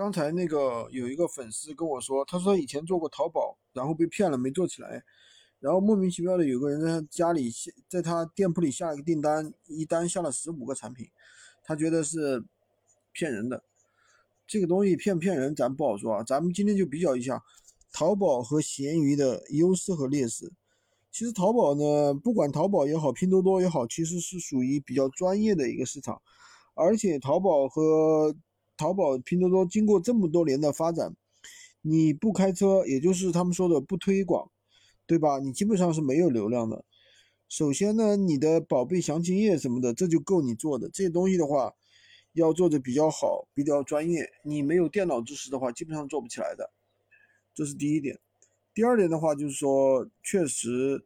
刚才那个有一个粉丝跟我说，他说以前做过淘宝，然后被骗了，没做起来，然后莫名其妙的有个人在他家里，在他店铺里下了个订单，一单下了十五个产品，他觉得是骗人的。这个东西骗不骗人，咱不好说啊。咱们今天就比较一下淘宝和闲鱼的优势和劣势。其实淘宝呢，不管淘宝也好，拼多多也好，其实是属于比较专业的一个市场，而且淘宝和淘宝、拼多多经过这么多年的发展，你不开车，也就是他们说的不推广，对吧？你基本上是没有流量的。首先呢，你的宝贝详情页什么的，这就够你做的。这些东西的话，要做的比较好，比较专业。你没有电脑知识的话，基本上做不起来的。这是第一点。第二点的话，就是说，确实，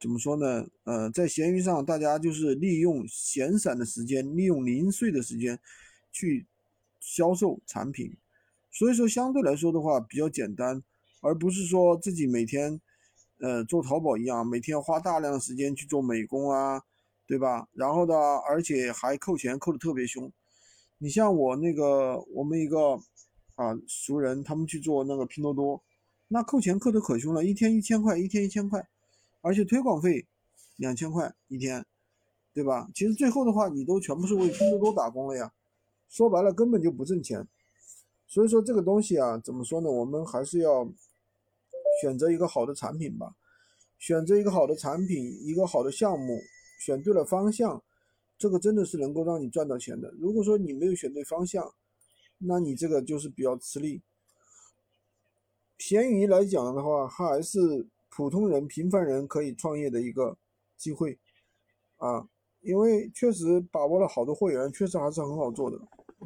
怎么说呢？呃，在闲鱼上，大家就是利用闲散的时间，利用零碎的时间去。销售产品，所以说相对来说的话比较简单，而不是说自己每天，呃，做淘宝一样，每天花大量的时间去做美工啊，对吧？然后呢，而且还扣钱扣的特别凶。你像我那个我们一个啊熟人，他们去做那个拼多多，那扣钱扣的可凶了，一天一千块，一天一千块，而且推广费两千块一天，对吧？其实最后的话，你都全部是为拼多多打工了呀。说白了根本就不挣钱，所以说这个东西啊，怎么说呢？我们还是要选择一个好的产品吧，选择一个好的产品，一个好的项目，选对了方向，这个真的是能够让你赚到钱的。如果说你没有选对方向，那你这个就是比较吃力。闲鱼来讲的话，还是普通人、平凡人可以创业的一个机会啊，因为确实把握了好多货源，确实还是很好做的。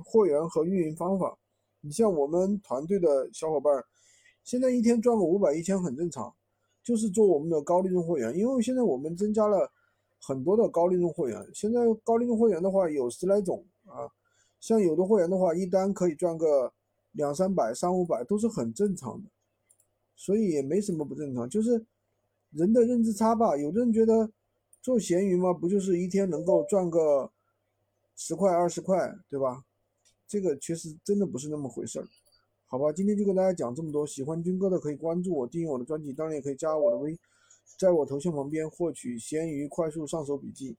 货源和运营方法，你像我们团队的小伙伴，现在一天赚个五百一千很正常，就是做我们的高利润货源。因为现在我们增加了很多的高利润货源，现在高利润货源的话有十来种啊，像有的货源的话，一单可以赚个两三百、三五百都是很正常的，所以也没什么不正常，就是人的认知差吧。有的人觉得做闲鱼嘛，不就是一天能够赚个十块二十块，对吧？这个其实真的不是那么回事儿，好吧，今天就跟大家讲这么多。喜欢军哥的可以关注我，订阅我的专辑，当然也可以加我的微，在我头像旁边获取闲鱼快速上手笔记。